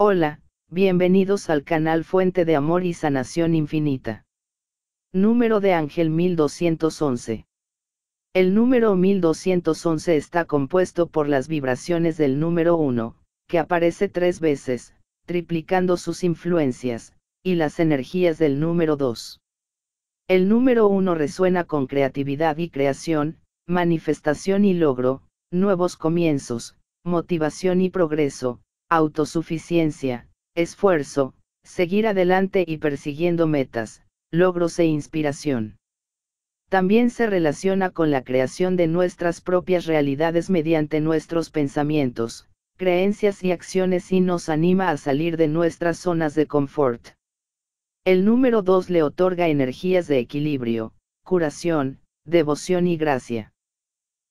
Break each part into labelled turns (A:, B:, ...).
A: Hola, bienvenidos al canal Fuente de Amor y Sanación Infinita. Número de Ángel 1211. El número 1211 está compuesto por las vibraciones del número 1, que aparece tres veces, triplicando sus influencias, y las energías del número 2. El número 1 resuena con creatividad y creación, manifestación y logro, nuevos comienzos, motivación y progreso, autosuficiencia, esfuerzo, seguir adelante y persiguiendo metas, logros e inspiración. También se relaciona con la creación de nuestras propias realidades mediante nuestros pensamientos, creencias y acciones y nos anima a salir de nuestras zonas de confort. El número 2 le otorga energías de equilibrio, curación, devoción y gracia.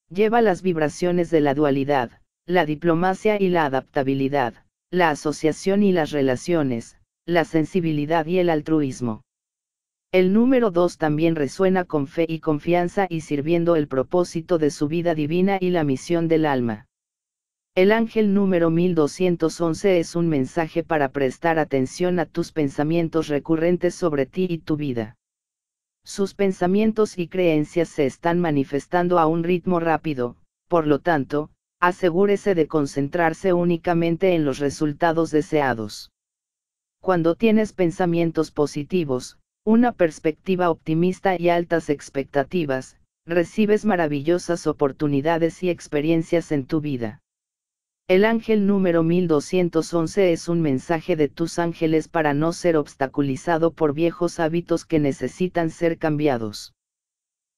A: Lleva las vibraciones de la dualidad, la diplomacia y la adaptabilidad, la asociación y las relaciones, la sensibilidad y el altruismo. El número 2 también resuena con fe y confianza y sirviendo el propósito de su vida divina y la misión del alma. El ángel número 1211 es un mensaje para prestar atención a tus pensamientos recurrentes sobre ti y tu vida. Sus pensamientos y creencias se están manifestando a un ritmo rápido, por lo tanto, asegúrese de concentrarse únicamente en los resultados deseados. Cuando tienes pensamientos positivos, una perspectiva optimista y altas expectativas, recibes maravillosas oportunidades y experiencias en tu vida. El ángel número 1211 es un mensaje de tus ángeles para no ser obstaculizado por viejos hábitos que necesitan ser cambiados.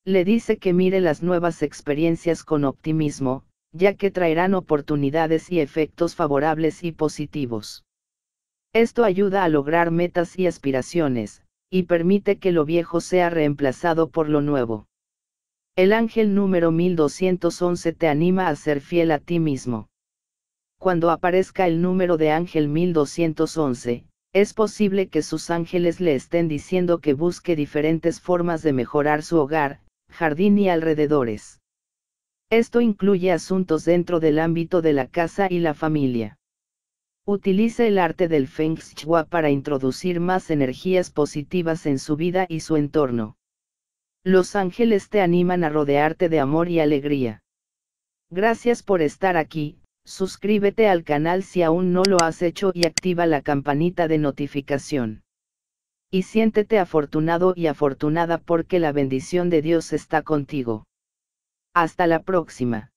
A: Le dice que mire las nuevas experiencias con optimismo, ya que traerán oportunidades y efectos favorables y positivos. Esto ayuda a lograr metas y aspiraciones, y permite que lo viejo sea reemplazado por lo nuevo. El ángel número 1211 te anima a ser fiel a ti mismo. Cuando aparezca el número de ángel 1211, es posible que sus ángeles le estén diciendo que busque diferentes formas de mejorar su hogar, jardín y alrededores. Esto incluye asuntos dentro del ámbito de la casa y la familia. Utilice el arte del Feng Shui para introducir más energías positivas en su vida y su entorno. Los ángeles te animan a rodearte de amor y alegría. Gracias por estar aquí, suscríbete al canal si aún no lo has hecho y activa la campanita de notificación. Y siéntete afortunado y afortunada porque la bendición de Dios está contigo. Hasta la próxima.